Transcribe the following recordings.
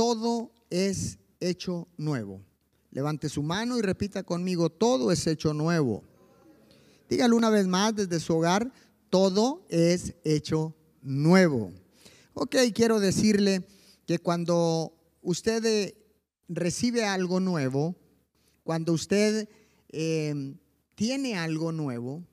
todo es hecho nuevo. Levante su mano y repita conmigo, todo es hecho nuevo. Dígalo una vez más desde su hogar, todo es hecho nuevo. Ok, quiero decirle que cuando usted eh, recibe algo nuevo, cuando usted eh, tiene algo nuevo,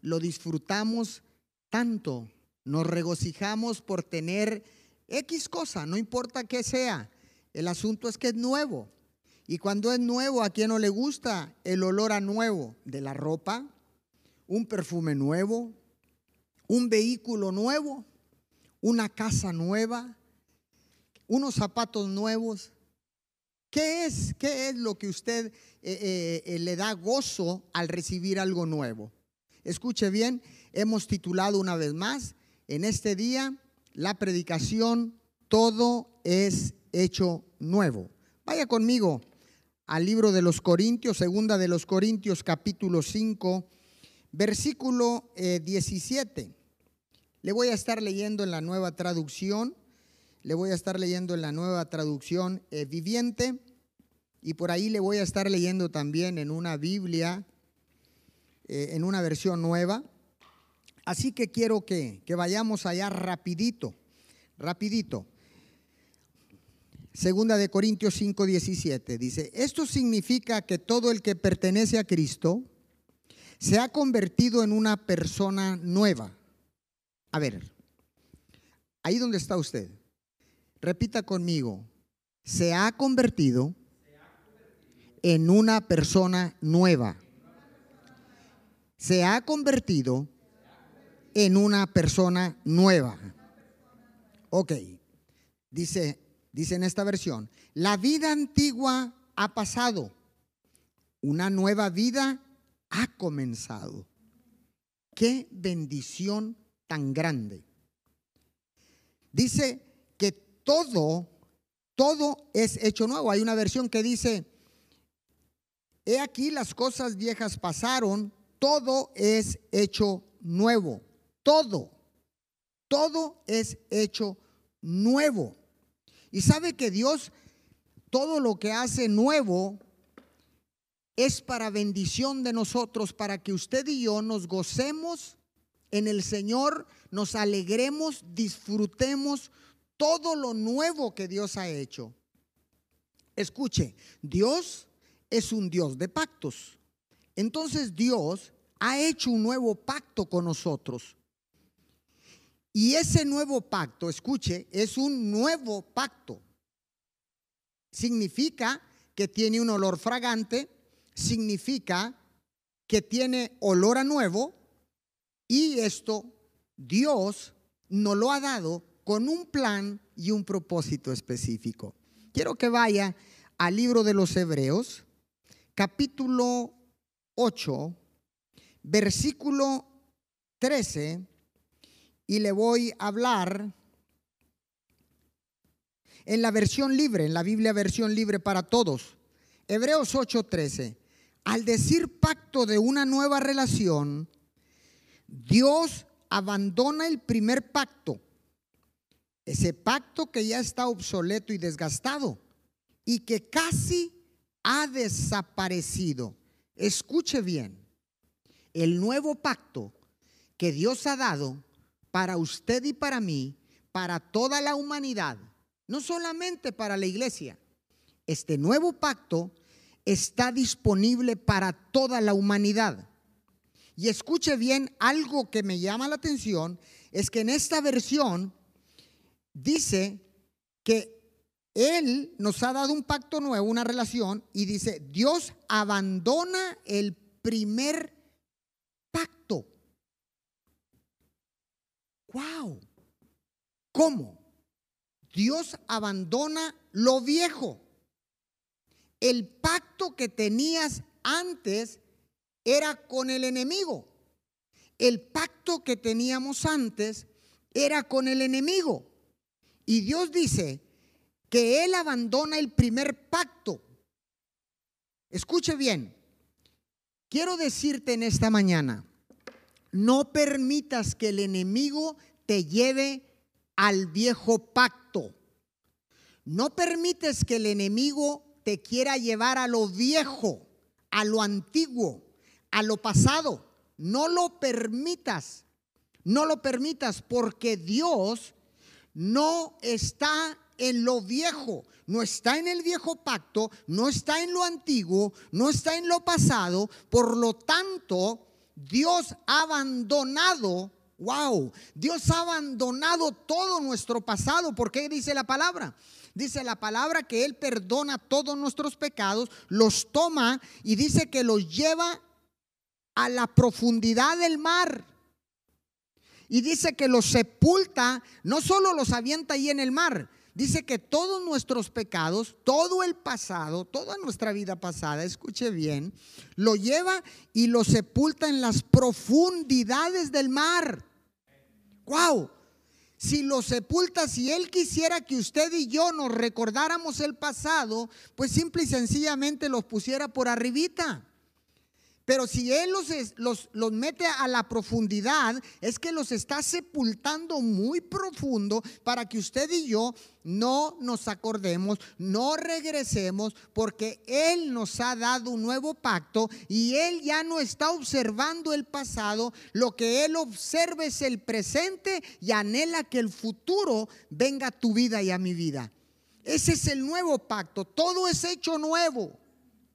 lo disfrutamos tanto, nos regocijamos por tener X cosa, no importa qué sea. El asunto es que es nuevo. Y cuando es nuevo, ¿a quién no le gusta el olor a nuevo de la ropa? Un perfume nuevo, un vehículo nuevo, una casa nueva, unos zapatos nuevos. ¿Qué es, qué es lo que usted eh, eh, le da gozo al recibir algo nuevo? Escuche bien, hemos titulado una vez más en este día la predicación Todo es hecho nuevo. Vaya conmigo al libro de los Corintios, segunda de los Corintios capítulo 5, versículo 17. Eh, le voy a estar leyendo en la nueva traducción, le voy a estar leyendo en la nueva traducción eh, viviente y por ahí le voy a estar leyendo también en una Biblia, eh, en una versión nueva. Así que quiero que, que vayamos allá rapidito, rapidito. Segunda de Corintios 5, 17 dice, esto significa que todo el que pertenece a Cristo se ha convertido en una persona nueva. A ver, ahí donde está usted, repita conmigo, se ha convertido en una persona nueva. Se ha convertido en una persona nueva. Ok, dice dice en esta versión, la vida antigua ha pasado, una nueva vida ha comenzado. Qué bendición tan grande. Dice que todo, todo es hecho nuevo. Hay una versión que dice, he aquí las cosas viejas pasaron, todo es hecho nuevo. Todo, todo es hecho nuevo. Y sabe que Dios todo lo que hace nuevo es para bendición de nosotros, para que usted y yo nos gocemos en el Señor, nos alegremos, disfrutemos todo lo nuevo que Dios ha hecho. Escuche, Dios es un Dios de pactos. Entonces Dios ha hecho un nuevo pacto con nosotros. Y ese nuevo pacto, escuche, es un nuevo pacto. Significa que tiene un olor fragante, significa que tiene olor a nuevo y esto Dios nos lo ha dado con un plan y un propósito específico. Quiero que vaya al libro de los Hebreos, capítulo 8, versículo 13 y le voy a hablar en la versión libre, en la Biblia versión libre para todos. Hebreos 8:13. Al decir pacto de una nueva relación, Dios abandona el primer pacto, ese pacto que ya está obsoleto y desgastado y que casi ha desaparecido. Escuche bien, el nuevo pacto que Dios ha dado para usted y para mí, para toda la humanidad, no solamente para la iglesia. Este nuevo pacto está disponible para toda la humanidad. Y escuche bien, algo que me llama la atención es que en esta versión dice que Él nos ha dado un pacto nuevo, una relación, y dice, Dios abandona el primer pacto. ¡Wow! ¿Cómo? Dios abandona lo viejo. El pacto que tenías antes era con el enemigo. El pacto que teníamos antes era con el enemigo. Y Dios dice que Él abandona el primer pacto. Escuche bien, quiero decirte en esta mañana, no permitas que el enemigo te lleve al viejo pacto. no permites que el enemigo te quiera llevar a lo viejo, a lo antiguo, a lo pasado. No lo permitas. No lo permitas porque Dios no está en lo viejo, no está en el viejo pacto, no está en lo antiguo, no está en lo pasado. Por lo tanto, Dios ha abandonado, wow, Dios ha abandonado todo nuestro pasado. ¿Por qué dice la palabra? Dice la palabra que Él perdona todos nuestros pecados, los toma y dice que los lleva a la profundidad del mar. Y dice que los sepulta, no solo los avienta ahí en el mar, dice que todos nuestros pecados, todo el pasado, toda nuestra vida pasada, escuche bien, lo lleva y lo sepulta en las profundidades del mar. ¡Wow! Si lo sepulta, si Él quisiera que usted y yo nos recordáramos el pasado, pues simple y sencillamente los pusiera por arribita. Pero si Él los, los, mete a la profundidad, es que los está sepultando muy profundo para que usted y yo no nos acordemos, no regresemos, porque Él nos ha dado un nuevo pacto y Él ya no está observando el pasado, lo que Él observa es el presente y anhela que el futuro venga a tu vida y a mi vida. Ese es el nuevo pacto, todo es hecho nuevo,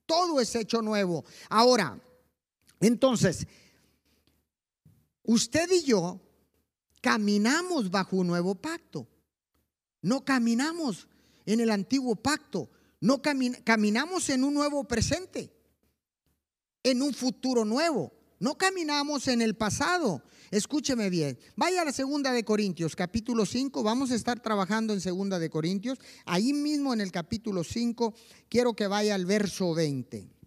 todo es hecho nuevo. Ahora, entonces, usted y yo caminamos bajo un nuevo pacto. No caminamos en el antiguo pacto. No caminamos en un nuevo presente, en un futuro nuevo. No caminamos en el pasado. Escúcheme bien. Vaya a la segunda de Corintios, capítulo 5. Vamos a estar trabajando en segunda de Corintios. Ahí mismo en el capítulo 5, quiero que vaya al verso 20.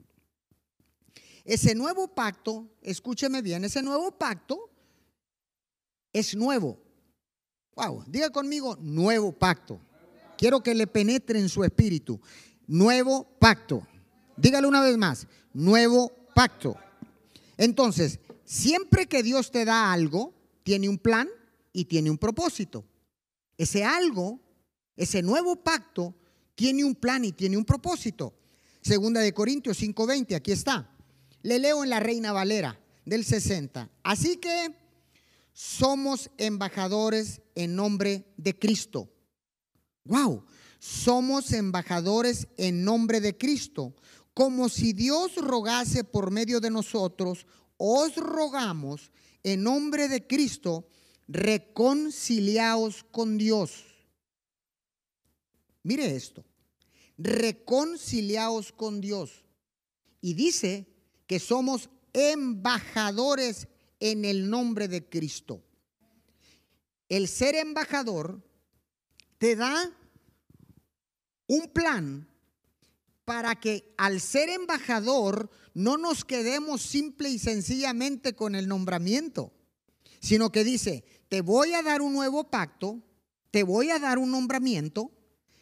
Ese nuevo pacto, escúcheme bien, ese nuevo pacto es nuevo. Wow, diga conmigo, nuevo pacto. Quiero que le penetre en su espíritu. Nuevo pacto. Dígale una vez más, nuevo pacto. Entonces, siempre que Dios te da algo, tiene un plan y tiene un propósito. Ese algo, ese nuevo pacto, tiene un plan y tiene un propósito. Segunda de Corintios 5:20, aquí está. Le leo en la Reina Valera del 60. Así que somos embajadores en nombre de Cristo. Wow, somos embajadores en nombre de Cristo. Como si Dios rogase por medio de nosotros, os rogamos en nombre de Cristo, reconciliaos con Dios. Mire esto, reconciliaos con Dios. Y dice que somos embajadores en el nombre de Cristo. El ser embajador te da un plan para que al ser embajador no nos quedemos simple y sencillamente con el nombramiento, sino que dice, te voy a dar un nuevo pacto, te voy a dar un nombramiento,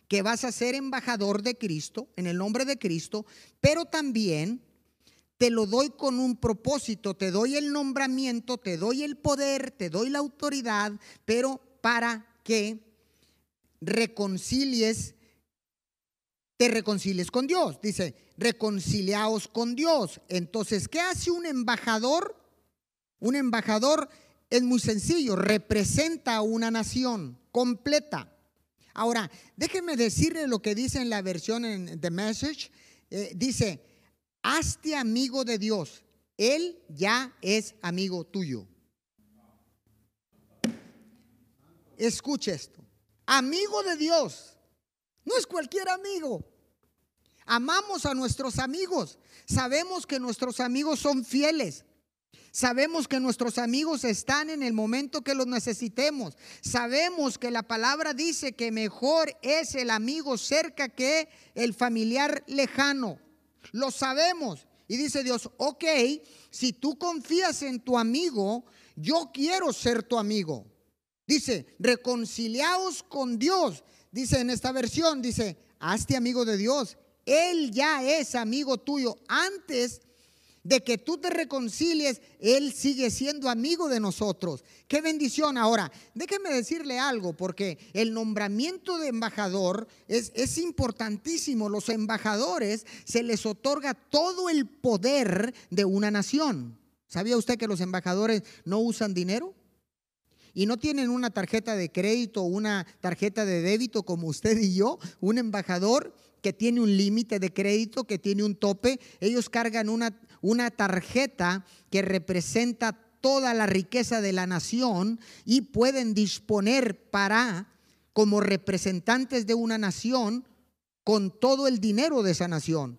que vas a ser embajador de Cristo, en el nombre de Cristo, pero también te lo doy con un propósito, te doy el nombramiento, te doy el poder, te doy la autoridad, pero para que reconcilies, te reconcilies con Dios. Dice, reconciliaos con Dios. Entonces, ¿qué hace un embajador? Un embajador es muy sencillo, representa a una nación completa. Ahora, déjeme decirle lo que dice en la versión en The Message. Eh, dice, hazte amigo de Dios. Él ya es amigo tuyo. Escuche esto. Amigo de Dios. No es cualquier amigo. Amamos a nuestros amigos. Sabemos que nuestros amigos son fieles. Sabemos que nuestros amigos están en el momento que los necesitemos. Sabemos que la palabra dice que mejor es el amigo cerca que el familiar lejano. Lo sabemos. Y dice Dios, ok, si tú confías en tu amigo, yo quiero ser tu amigo. Dice, reconciliaos con Dios. Dice en esta versión, dice, hazte amigo de Dios. Él ya es amigo tuyo. Antes de que tú te reconcilies, Él sigue siendo amigo de nosotros. Qué bendición. Ahora, déjeme decirle algo, porque el nombramiento de embajador es, es importantísimo. Los embajadores se les otorga todo el poder de una nación. ¿Sabía usted que los embajadores no usan dinero? Y no tienen una tarjeta de crédito una tarjeta de débito como usted y yo. Un embajador que tiene un límite de crédito, que tiene un tope, ellos cargan una, una tarjeta que representa toda la riqueza de la nación y pueden disponer para, como representantes de una nación, con todo el dinero de esa nación.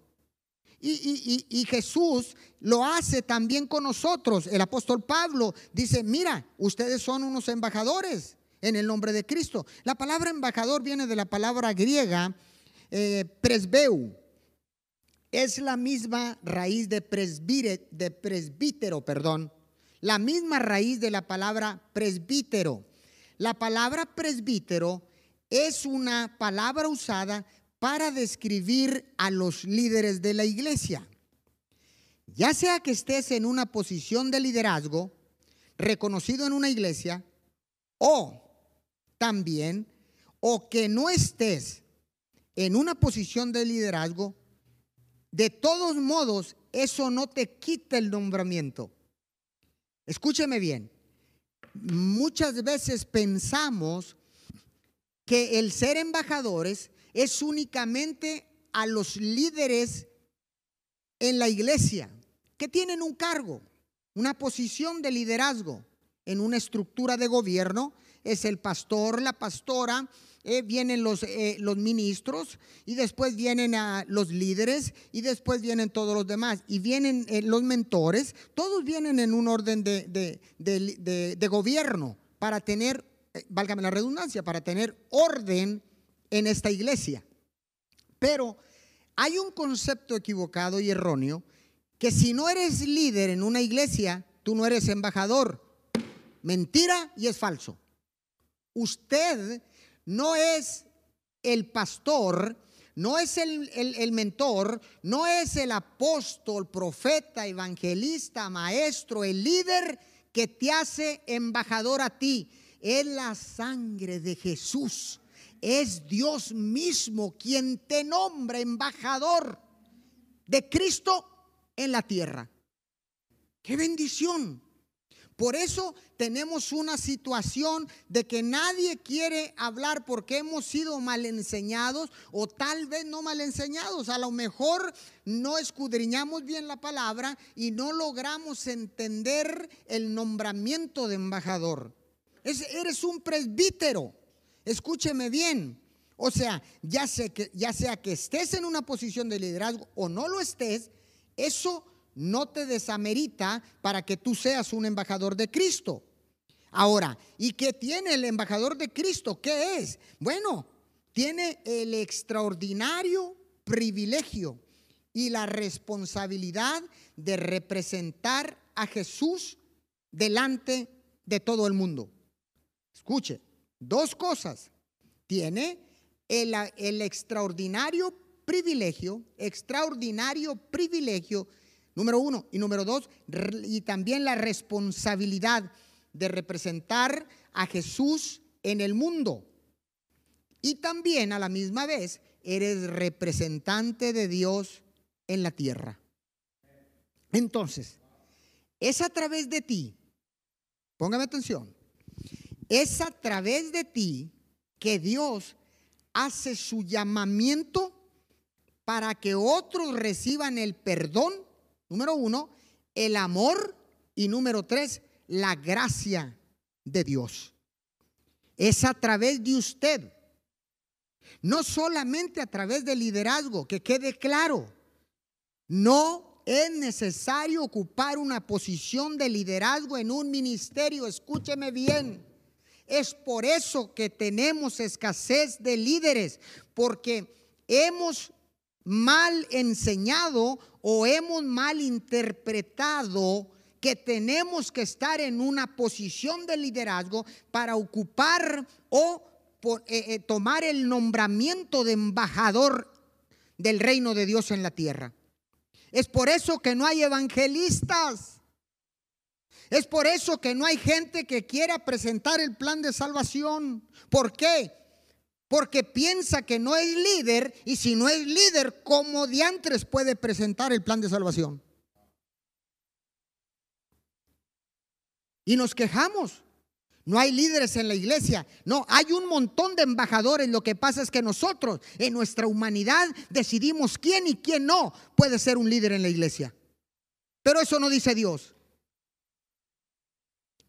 Y, y, Jesús lo hace también con nosotros. El apóstol Pablo dice, mira, ustedes son unos embajadores en el nombre de Cristo. La palabra embajador viene de la palabra griega eh, presbeu, es la misma raíz de, presbítero, perdón, la misma raíz de la palabra presbítero. La palabra presbítero es una palabra usada para describir a los líderes de la iglesia. Ya sea que estés en una posición de liderazgo, reconocido en una iglesia, o también, o que no estés en una posición de liderazgo, de todos modos, eso no te quita el nombramiento. Escúcheme bien. Muchas veces pensamos que el ser embajadores es únicamente a los líderes en la iglesia que tienen un cargo, una posición de liderazgo en una estructura de gobierno. Es el pastor, la pastora, eh, vienen los, eh, los ministros y después vienen a los líderes y después vienen todos los demás y vienen eh, los mentores, todos vienen en un orden de, de, gobierno para tener, válgame la redundancia, para tener orden en esta iglesia. Pero hay un concepto equivocado y erróneo que si no eres líder en una iglesia, tú no eres embajador. Mentira y es falso. Usted no es el pastor, no es el, mentor, no es el apóstol, profeta, evangelista, maestro, el líder que te hace embajador a ti. Es la sangre de Jesús. Es Dios mismo quien te nombra embajador de Cristo en la tierra. ¡Qué bendición! Por eso tenemos una situación de que nadie quiere hablar porque hemos sido mal enseñados o tal vez no mal enseñados. A lo mejor no escudriñamos bien la palabra y no logramos entender el nombramiento de embajador. eres un presbítero. Escúcheme bien. O sea, ya sea, que, ya sea que estés en una posición de liderazgo o no lo estés, eso no te desamerita para que tú seas un embajador de Cristo. Ahora, ¿y qué tiene el embajador de Cristo? ¿Qué es? Bueno, tiene el extraordinario privilegio y la responsabilidad de representar a Jesús delante de todo el mundo. Escuche, dos cosas. Tiene el, el extraordinario privilegio, extraordinario privilegio Número uno. Y número dos, y también la responsabilidad de representar a Jesús en el mundo. Y también a la misma vez eres representante de Dios en la tierra. Entonces, es a través de ti, póngame atención, es a través de ti que Dios hace su llamamiento para que otros reciban el perdón Número uno, el amor. Y número tres, la gracia de Dios. Es a través de usted. No solamente a través del liderazgo, que quede claro. No es necesario ocupar una posición de liderazgo en un ministerio. Escúcheme bien. Es por eso que tenemos escasez de líderes, porque hemos mal enseñado o hemos mal interpretado que tenemos que estar en una posición de liderazgo para ocupar o eh, eh, tomar el nombramiento de embajador del reino de Dios en la tierra. Es por eso que no hay evangelistas. Es por eso que no hay gente que quiera presentar el plan de salvación. ¿Por qué? Porque piensa que no es líder y si no es líder, ¿cómo diantres puede presentar el plan de salvación? Y nos quejamos. No hay líderes en la iglesia. No, hay un montón de embajadores. Lo que pasa es que nosotros, en nuestra humanidad, decidimos quién y quién no puede ser un líder en la iglesia. Pero eso no dice Dios.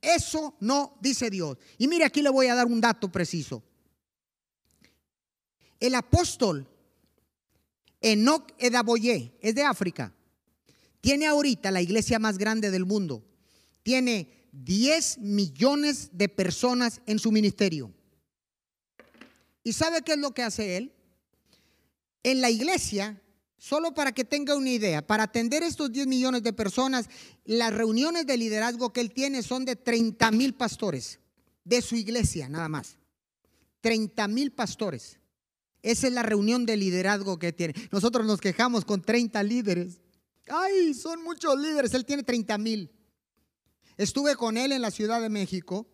Eso no dice Dios. Y mire, aquí le voy a dar un dato preciso. El apóstol Enoch Edaboye es de África. Tiene ahorita la iglesia más grande del mundo. Tiene 10 millones de personas en su ministerio. ¿Y sabe qué es lo que hace él? En la iglesia, solo para que tenga una idea, para atender estos 10 millones de personas, las reuniones de liderazgo que él tiene son de 30 mil pastores de su iglesia, nada más. 30 mil pastores. Esa es la reunión de liderazgo que tiene. Nosotros nos quejamos con 30 líderes. Ay, son muchos líderes. Él tiene 30 mil. Estuve con él en la Ciudad de México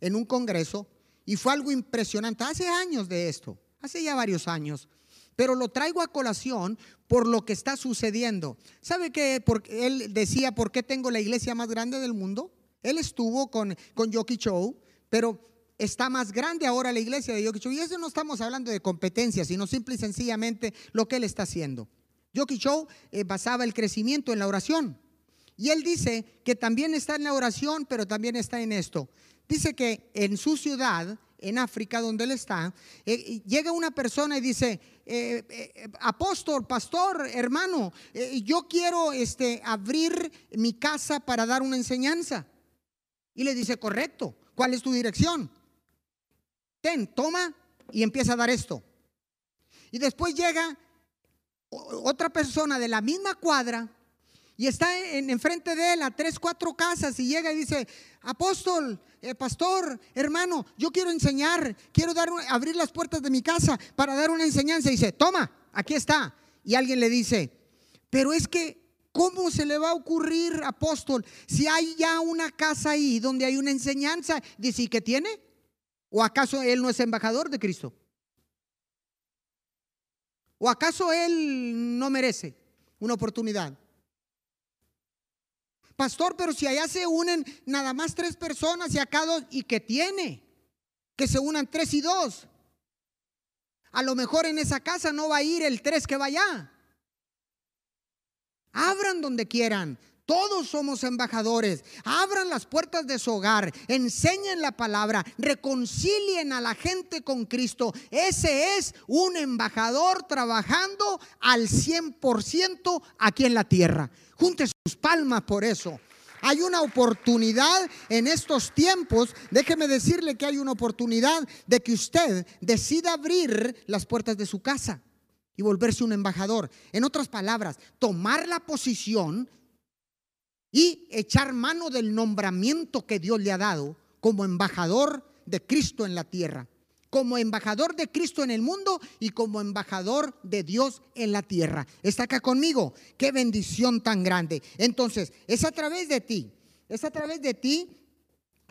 en un congreso y fue algo impresionante. Hace años de esto, hace ya varios años. Pero lo traigo a colación por lo que está sucediendo. ¿Sabe que él decía por qué tengo la iglesia más grande del mundo? Él estuvo con, con Yoki Chow, pero está más grande ahora la iglesia de Yoki Chow. Y eso no estamos hablando de competencia, sino simple y sencillamente lo que él está haciendo. Yoki Chow eh, basaba el crecimiento en la oración. Y él dice que también está en la oración, pero también está en esto. Dice que en su ciudad, en África, donde él está, eh, llega una persona y dice, eh, eh, apóstol, pastor, hermano, yo quiero este, abrir mi casa para dar una enseñanza. Y le dice, correcto, ¿cuál es tu dirección? Ten, toma y empieza a dar esto. Y después llega otra persona de la misma cuadra y está en, enfrente de él a tres, cuatro casas y llega y dice, apóstol, eh, pastor, hermano, yo quiero enseñar, quiero dar, abrir las puertas de mi casa para dar una enseñanza. Y dice, toma, aquí está. Y alguien le dice, pero es que, ¿cómo se le va a ocurrir, apóstol, si hay ya una casa ahí donde hay una enseñanza? Dice, ¿y qué tiene? ¿O acaso él no es embajador de Cristo? ¿O acaso él no merece una oportunidad? Pastor, pero si allá se unen nada más tres personas y acá dos, ¿y qué tiene? Que se unan tres y dos. A lo mejor en esa casa no va a ir el tres que va allá. Abran donde quieran. Todos somos embajadores. Abran las puertas de su hogar. Enseñen la palabra. Reconcilien a la gente con Cristo. Ese es un embajador trabajando al 100% aquí en la tierra. Junte sus palmas por eso. Hay una oportunidad en estos tiempos. Déjeme decirle que hay una oportunidad de que usted decida abrir las puertas de su casa y volverse un embajador. En otras palabras, tomar la posición y echar mano del nombramiento que Dios le ha dado como embajador de Cristo en la tierra como embajador de Cristo en el mundo y como embajador de Dios en la tierra. ¿Está acá conmigo? Qué bendición tan grande. Entonces, es a través de ti, es a través de ti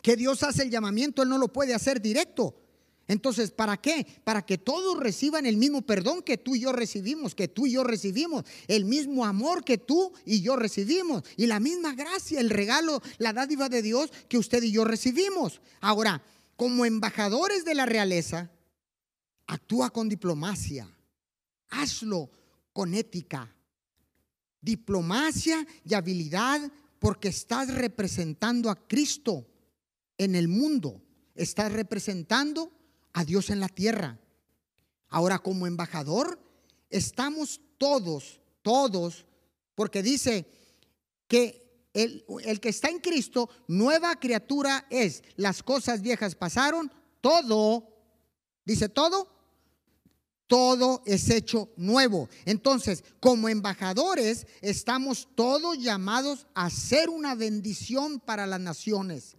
que Dios hace el llamamiento, Él no lo puede hacer directo. Entonces, ¿para qué? Para que todos reciban el mismo perdón que tú y yo recibimos, que tú y yo recibimos, el mismo amor que tú y yo recibimos, y la misma gracia, el regalo, la dádiva de Dios que usted y yo recibimos. Ahora, como embajadores de la realeza, actúa con diplomacia. Hazlo con ética, diplomacia y habilidad porque estás representando a Cristo en el mundo. Estás representando a Dios en la tierra. Ahora como embajador estamos todos, todos, porque dice que el, que está en Cristo, nueva criatura es. Las cosas viejas pasaron, todo, dice todo, todo es hecho nuevo. Entonces, como embajadores, estamos todos llamados a ser una bendición para las naciones.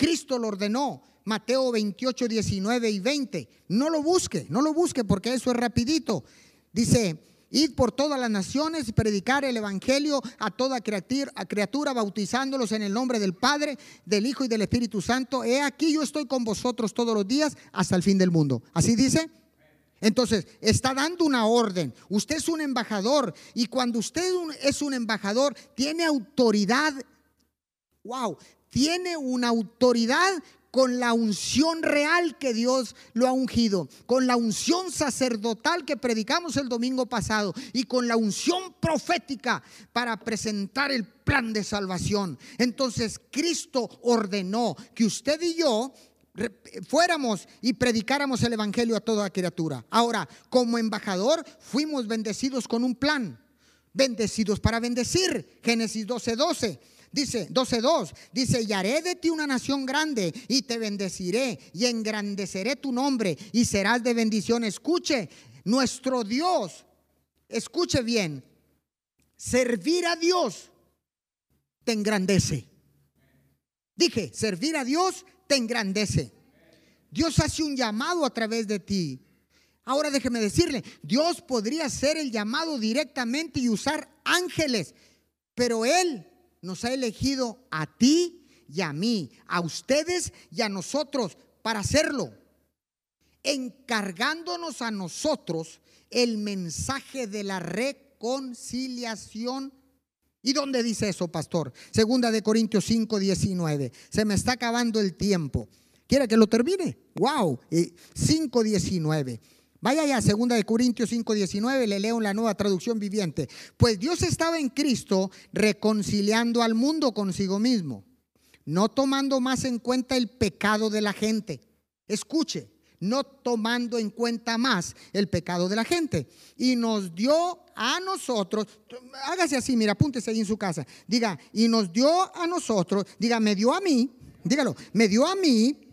Cristo lo ordenó, Mateo 28, 19 y 20. No lo busque, no lo busque porque eso es rapidito. Dice, Id por todas las naciones y predicar el Evangelio a toda criatura, bautizándolos en el nombre del Padre, del Hijo y del Espíritu Santo. He aquí yo estoy con vosotros todos los días hasta el fin del mundo. Así dice. Entonces, está dando una orden. Usted es un embajador y cuando usted es un embajador, tiene autoridad. Wow, tiene una autoridad con la unción real que Dios lo ha ungido, con la unción sacerdotal que predicamos el domingo pasado y con la unción profética para presentar el plan de salvación. Entonces Cristo ordenó que usted y yo fuéramos y predicáramos el Evangelio a toda criatura. Ahora, como embajador, fuimos bendecidos con un plan, bendecidos para bendecir. Génesis 12:12. 12. Dice 12.2, dice, y haré de ti una nación grande y te bendeciré y engrandeceré tu nombre y serás de bendición. Escuche, nuestro Dios, escuche bien, servir a Dios te engrandece. Dije, servir a Dios te engrandece. Dios hace un llamado a través de ti. Ahora déjeme decirle, Dios podría hacer el llamado directamente y usar ángeles, pero Él nos ha elegido a ti y a mí, a ustedes y a nosotros para hacerlo, encargándonos a nosotros el mensaje de la reconciliación. ¿Y dónde dice eso, pastor? Segunda de Corintios 5, 19. Se me está acabando el tiempo. ¿Quiere que lo termine? Wow, 5, 19. Vaya ya, segunda de Corintios 5:19, le leo en la nueva traducción viviente. Pues Dios estaba en Cristo reconciliando al mundo consigo mismo, no tomando más en cuenta el pecado de la gente. Escuche, no tomando en cuenta más el pecado de la gente. Y nos dio a nosotros, hágase así, mira, apúntese ahí en su casa. Diga, y nos dio a nosotros, diga, me dio a mí, dígalo, me dio a mí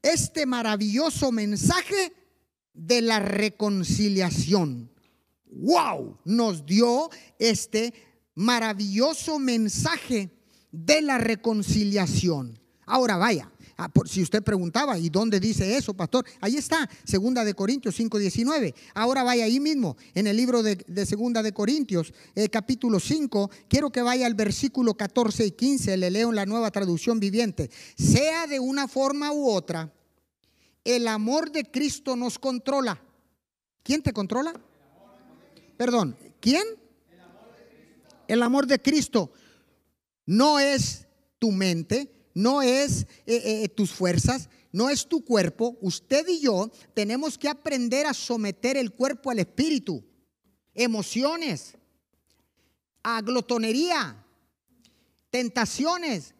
este maravilloso mensaje de la reconciliación. ¡Wow! Nos dio este maravilloso mensaje de la reconciliación. Ahora vaya, ah, si usted preguntaba, ¿y dónde dice eso, pastor? Ahí está, segunda de Corintios 5:19. Ahora vaya ahí mismo, en el libro de, segunda de Corintios, eh, capítulo 5, quiero que vaya al versículo 14 y 15, le leo en la nueva traducción viviente. Sea de una forma u otra, el amor de Cristo nos controla. ¿Quién te controla? Perdón, ¿quién? El amor de Cristo. No es tu mente, no es eh, eh, tus fuerzas, no es tu cuerpo. Usted y yo tenemos que aprender a someter el cuerpo al espíritu, emociones, a glotonería, tentaciones,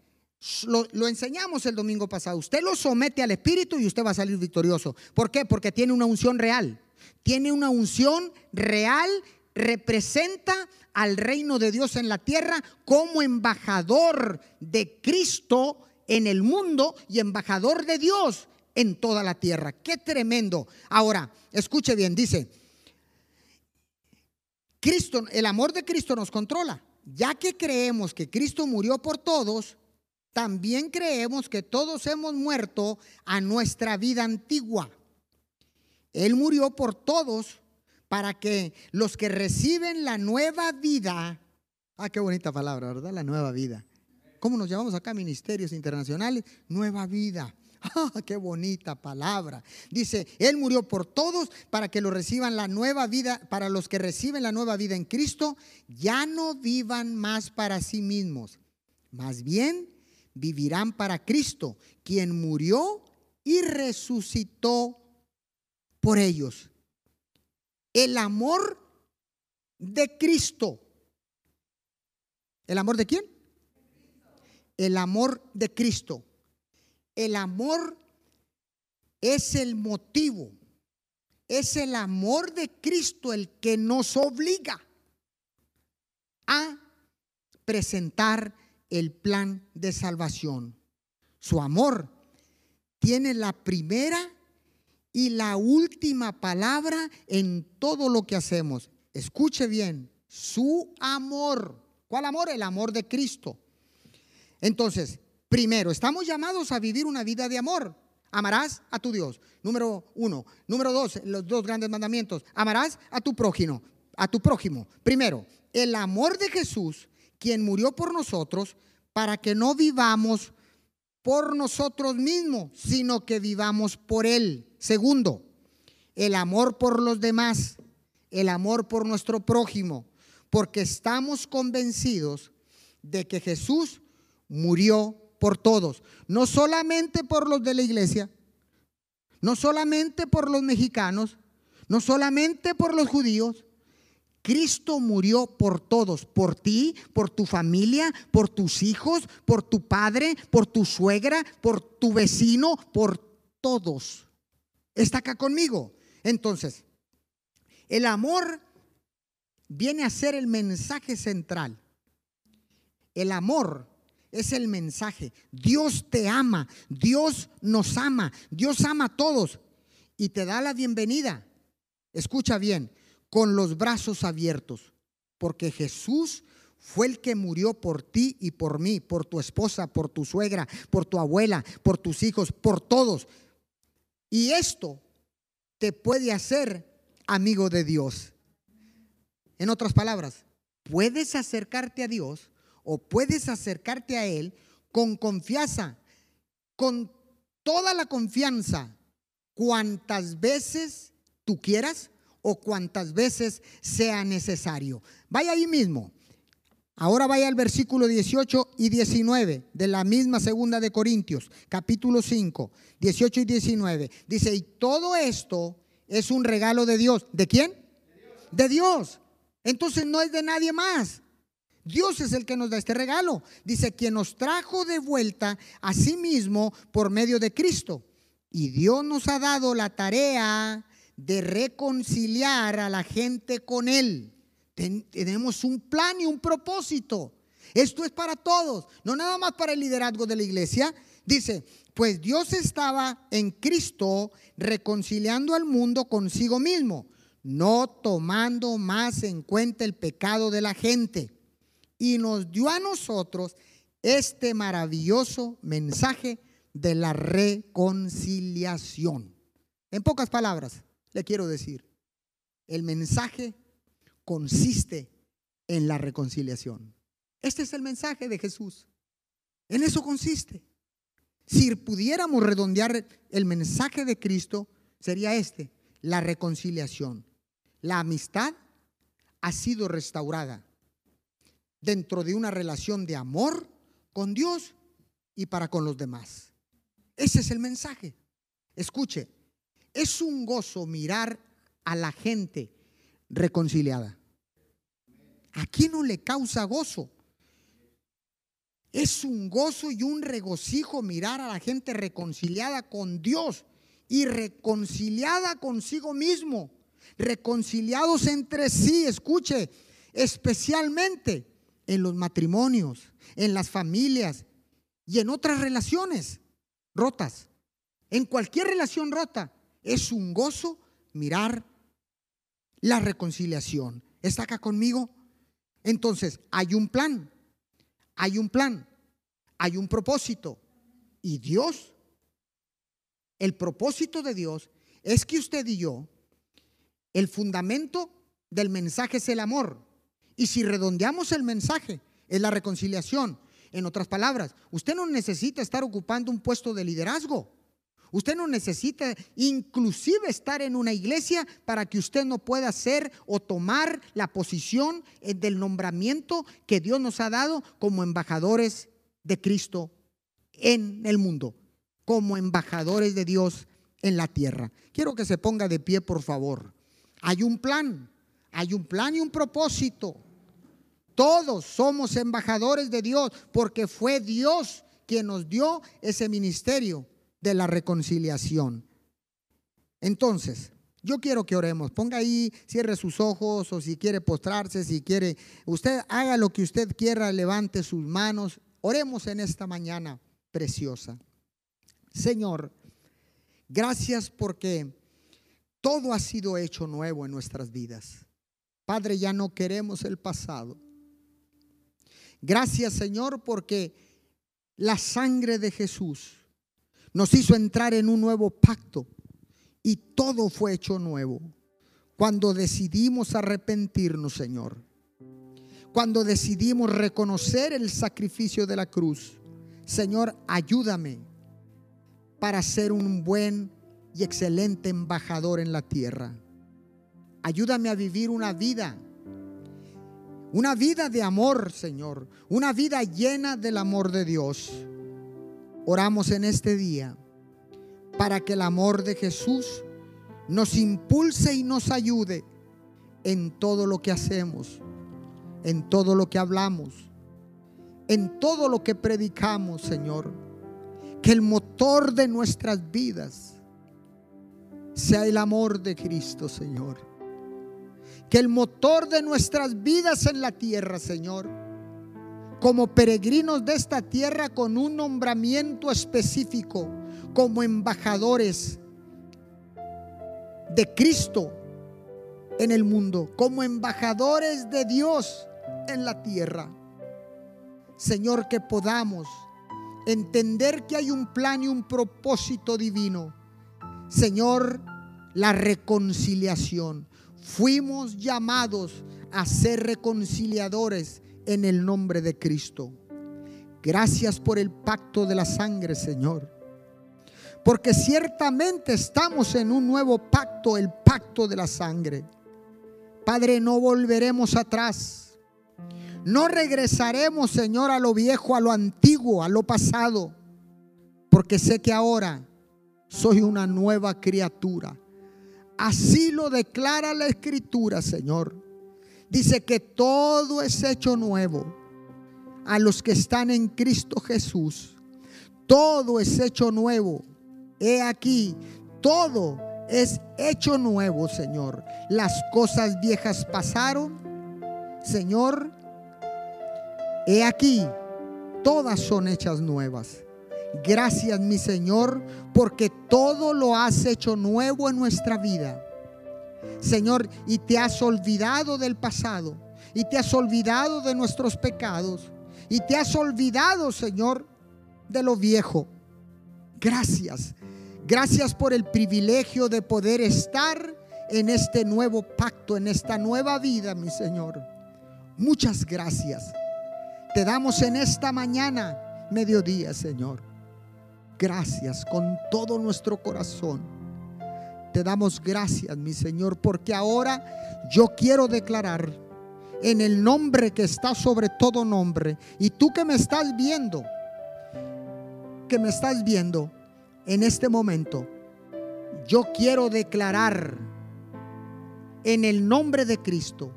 lo, enseñamos el domingo pasado. Usted lo somete al Espíritu y usted va a salir victorioso. ¿Por qué? Porque tiene una unción real. Tiene una unción real, representa al reino de Dios en la tierra como embajador de Cristo en el mundo y embajador de Dios en toda la tierra. Qué tremendo. Ahora, escuche bien, dice, Cristo, el amor de Cristo nos controla. Ya que creemos que Cristo murió por todos, también creemos que todos hemos muerto a nuestra vida antigua. Él murió por todos para que los que reciben la nueva vida, ah, qué bonita palabra, ¿verdad? La nueva vida. ¿Cómo nos llamamos acá, ministerios internacionales? Nueva vida. Ah, qué bonita palabra. Dice, Él murió por todos para que lo reciban la nueva vida, para los que reciben la nueva vida en Cristo, ya no vivan más para sí mismos. Más bien, vivirán para Cristo, quien murió y resucitó por ellos. El amor de Cristo. ¿El amor de quién? El amor de Cristo. El amor es el motivo. Es el amor de Cristo el que nos obliga a presentar el plan de salvación. Su amor tiene la primera y la última palabra en todo lo que hacemos. Escuche bien, su amor. ¿Cuál amor? El amor de Cristo. Entonces, primero, estamos llamados a vivir una vida de amor. Amarás a tu Dios. Número uno. Número dos, los dos grandes mandamientos. Amarás a tu prójimo. a tu prójimo. Primero, el amor de Jesús, quien murió por nosotros, para que no vivamos por nosotros mismos, sino que vivamos por Él. Segundo, el amor por los demás, el amor por nuestro prójimo, porque estamos convencidos de que Jesús murió por todos, no solamente por los de la iglesia, no solamente por los mexicanos, no solamente por los judíos. Cristo murió por todos, por ti, por tu familia, por tus hijos, por tu padre, por tu suegra, por tu vecino, por todos. Está acá conmigo. Entonces, el amor viene a ser el mensaje central. El amor es el mensaje. Dios te ama, Dios nos ama, Dios ama a todos y te da la bienvenida. Escucha bien, con los brazos abiertos, porque Jesús fue el que murió por ti y por mí, por tu esposa, por tu suegra, por tu abuela, por tus hijos, por todos. Y esto te puede hacer amigo de Dios. En otras palabras, puedes acercarte a Dios o puedes acercarte a Él con confianza, con toda la confianza, cuantas veces tú quieras o cuantas veces sea necesario. Vaya ahí mismo. Ahora vaya al versículo 18 y 19 de la misma segunda de Corintios, capítulo 5, 18 y 19. Dice, y todo esto es un regalo de Dios. ¿De quién? De Dios. Entonces no es de nadie más. Dios es el que nos da este regalo. Dice, quien nos trajo de vuelta a sí mismo por medio de Cristo. Y Dios nos ha dado la tarea de reconciliar a la gente con Él. tenemos un plan y un propósito. Esto es para todos, no nada más para el liderazgo de la iglesia. Dice, pues Dios estaba en Cristo reconciliando al mundo consigo mismo, no tomando más en cuenta el pecado de la gente y nos dio a nosotros este maravilloso mensaje de la reconciliación. En pocas palabras, le quiero decir, el mensaje consiste en la reconciliación. Este es el mensaje de Jesús. En eso consiste. Si pudiéramos redondear el mensaje de Cristo, sería este, la reconciliación. La amistad ha sido restaurada dentro de una relación de amor con Dios y para con los demás. Ese es el mensaje. Escuche, es un gozo mirar a la gente reconciliada. ¿A quién no le causa gozo? Es un gozo y un regocijo mirar a la gente reconciliada con Dios y reconciliada consigo mismo, reconciliados entre sí, escuche, especialmente en los matrimonios, en las familias y en otras relaciones rotas. En cualquier relación rota es un gozo mirar la reconciliación. ¿Está acá conmigo? Entonces, hay un plan, hay un plan, hay un propósito. Y Dios, el propósito de Dios es que usted y yo, el fundamento del mensaje es el amor. Y si redondeamos el mensaje, es la reconciliación. En otras palabras, usted no necesita estar ocupando un puesto de liderazgo. Usted no necesita inclusive estar en una iglesia para que usted no pueda ser o tomar la posición eh, del nombramiento que Dios nos ha dado como embajadores de Cristo en el mundo, como embajadores de Dios en la tierra. Quiero que se ponga de pie, por favor. Hay un plan, hay un plan y un propósito. Todos somos embajadores de Dios porque fue Dios quien nos dio ese ministerio de la reconciliación. Entonces, yo quiero que oremos. Ponga ahí, cierre sus ojos o si quiere postrarse, si quiere, usted haga lo que usted quiera, levante sus manos. Oremos en esta mañana preciosa. Señor, gracias porque todo ha sido hecho nuevo en nuestras vidas. Padre, ya no queremos el pasado. Gracias Señor porque la sangre de Jesús nos hizo entrar en un nuevo pacto y todo fue hecho nuevo. cuando decidimos arrepentirnos, Señor. Cuando decidimos reconocer el sacrificio de la cruz. Señor, ayúdame para ser un buen y excelente embajador en la tierra. Ayúdame a vivir una vida, una vida de amor, Señor, una vida llena del amor de Dios. Oramos en este día para que el amor de Jesús nos impulse y nos ayude en todo lo que hacemos, en todo lo que hablamos, en todo lo que predicamos, Señor. Que el motor de nuestras vidas sea el amor de Cristo, Señor. Que el motor de nuestras vidas en la tierra, Señor, como peregrinos de esta tierra con un nombramiento específico, como embajadores de Cristo en el mundo, como embajadores de Dios en la tierra. Señor, que podamos entender que hay un plan y un propósito divino. Señor, la reconciliación. Fuimos llamados a ser reconciliadores en el nombre de Cristo. Gracias por el pacto de la sangre, Señor. Porque ciertamente estamos en un nuevo pacto, el pacto de la sangre. Padre, no volveremos atrás. No regresaremos, Señor, a lo viejo, a lo antiguo, a lo pasado. Porque sé que ahora soy una nueva criatura. Así lo declara la escritura, Señor. Dice que todo es hecho nuevo a los que están en Cristo Jesús. Todo es hecho nuevo. He aquí, todo es hecho nuevo, Señor. Las cosas viejas pasaron, Señor. He aquí, todas son hechas nuevas. Gracias, mi Señor, porque todo lo has hecho nuevo en nuestra vida. Señor, y te has olvidado del pasado, y te has olvidado de nuestros pecados, y te has olvidado, Señor, de lo viejo. Gracias. Gracias por el privilegio de poder estar en este nuevo pacto, en esta nueva vida, mi Señor. Muchas gracias. Te damos en esta mañana, mediodía, Señor gracias con todo nuestro corazón. Te damos gracias, mi Señor, porque ahora yo quiero declarar en el nombre que está sobre todo nombre. Y tú que me estás viendo, que me estás viendo en este momento, yo quiero declarar en el nombre de Cristo.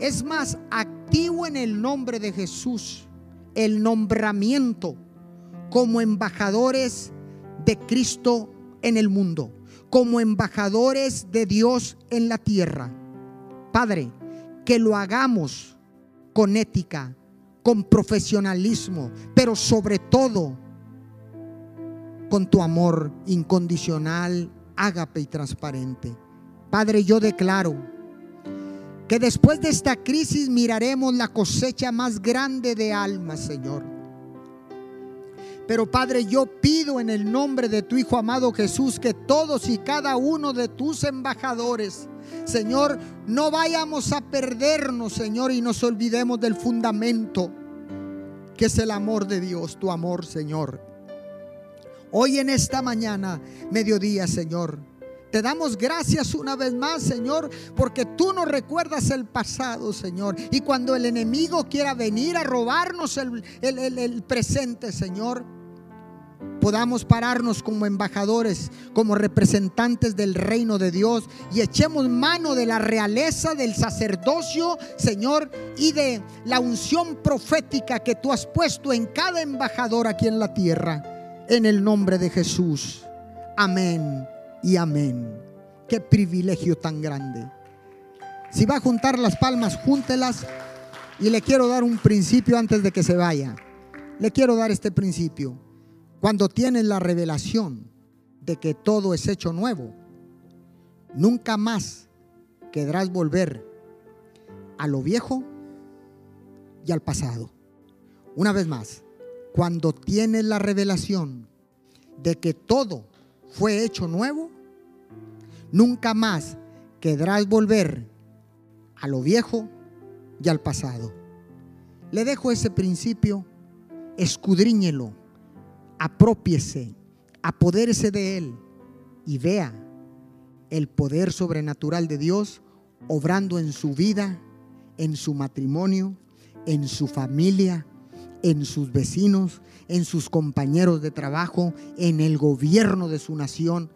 Es más, activo en el nombre de Jesús el nombramiento como embajadores de Cristo en el mundo, como embajadores de Dios en la tierra. Padre, que lo hagamos con ética, con profesionalismo, pero sobre todo con tu amor incondicional, ágape y transparente. Padre, yo declaro que después de esta crisis miraremos la cosecha más grande de almas, Señor pero Padre, yo pido en el nombre de tu Hijo amado Jesús que todos y cada uno de tus embajadores, Señor, no vayamos a perdernos, Señor, y nos olvidemos del fundamento que es el amor de Dios, tu amor, Señor. Hoy en esta mañana, mediodía, Señor, te damos gracias una vez más, Señor, porque tú nos recuerdas el pasado, Señor. Y cuando el enemigo quiera venir a robarnos el, el presente, Señor, podamos pararnos como embajadores, como representantes del reino de Dios y echemos mano de la realeza, del sacerdocio, Señor, y de la unción profética que tú has puesto en cada embajador aquí en la tierra, en el nombre de Jesús. Amén y amén. Qué privilegio tan grande. Si va a juntar las palmas, júntelas y le quiero dar un principio antes de que se vaya. Le quiero dar este principio. Cuando tienes la revelación de que todo es hecho nuevo, nunca más querrás volver a lo viejo y al pasado. Una vez más, cuando tienes la revelación de que todo fue hecho nuevo, nunca más querrás volver a lo viejo y al pasado. Le dejo ese principio, escudriñelo, apropiese, apodérese de él y vea el poder sobrenatural de Dios obrando en su vida, en su matrimonio, en su familia, en sus vecinos, en sus compañeros de trabajo, en el gobierno de su nación,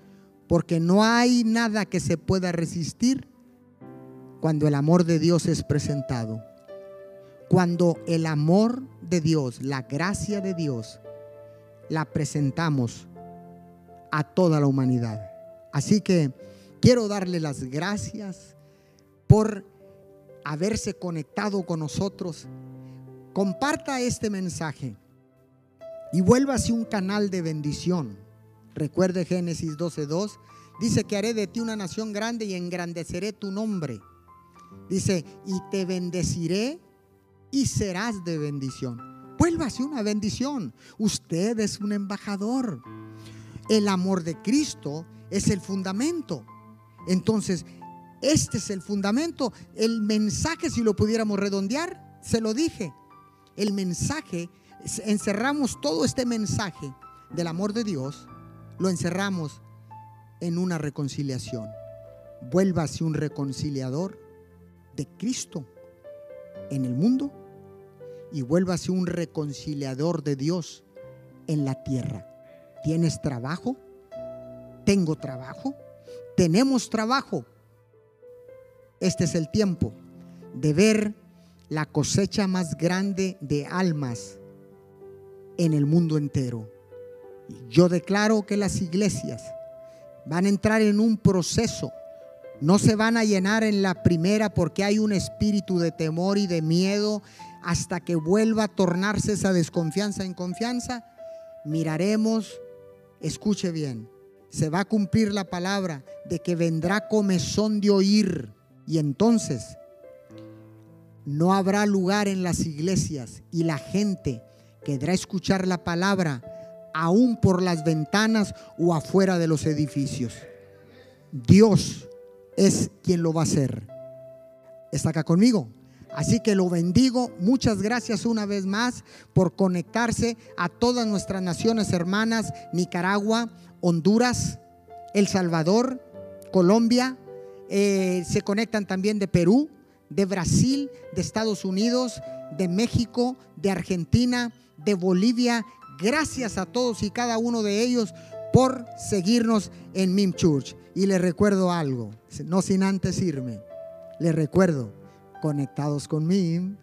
porque no hay nada que se pueda resistir cuando el amor de Dios es presentado. Cuando el amor de Dios, la gracia de Dios, la presentamos a toda la humanidad. Así que quiero darle las gracias por haberse conectado con nosotros. Comparta este mensaje y vuélvase un canal de bendición. Recuerde Génesis 12:2. Dice que haré de ti una nación grande y engrandeceré tu nombre. Dice, y te bendeciré y serás de bendición. Vuélvase una bendición. Usted es un embajador. El amor de Cristo es el fundamento. Entonces, este es el fundamento. El mensaje, si lo pudiéramos redondear, se lo dije. El mensaje, encerramos todo este mensaje del amor de Dios, lo encerramos en una reconciliación. Vuélvase un reconciliador de Cristo en el mundo y vuélvase un reconciliador de Dios en la tierra. ¿Tienes trabajo? ¿Tengo trabajo? ¿Tenemos trabajo? Este es el tiempo de ver la cosecha más grande de almas en el mundo entero. Yo declaro que las iglesias van a entrar en un proceso. No se van a llenar en la primera porque hay un espíritu de temor y de miedo hasta que vuelva a tornarse esa desconfianza en confianza. Miraremos, escuche bien, se va a cumplir la palabra de que vendrá comezón de oír y entonces no habrá lugar en las iglesias y la gente querrá escuchar la palabra aún por las ventanas o afuera de los edificios. Dios es quien lo va a hacer. ¿Está acá conmigo? Así que lo bendigo. Muchas gracias una vez más por conectarse a todas nuestras naciones hermanas, Nicaragua, Honduras, El Salvador, Colombia, eh, se conectan también de Perú, de Brasil, de Estados Unidos, de México, de Argentina, de Bolivia. Gracias a todos y cada uno de ellos por seguirnos en Mim Church. Y les recuerdo algo, no sin antes irme. Les recuerdo, conectados con Mim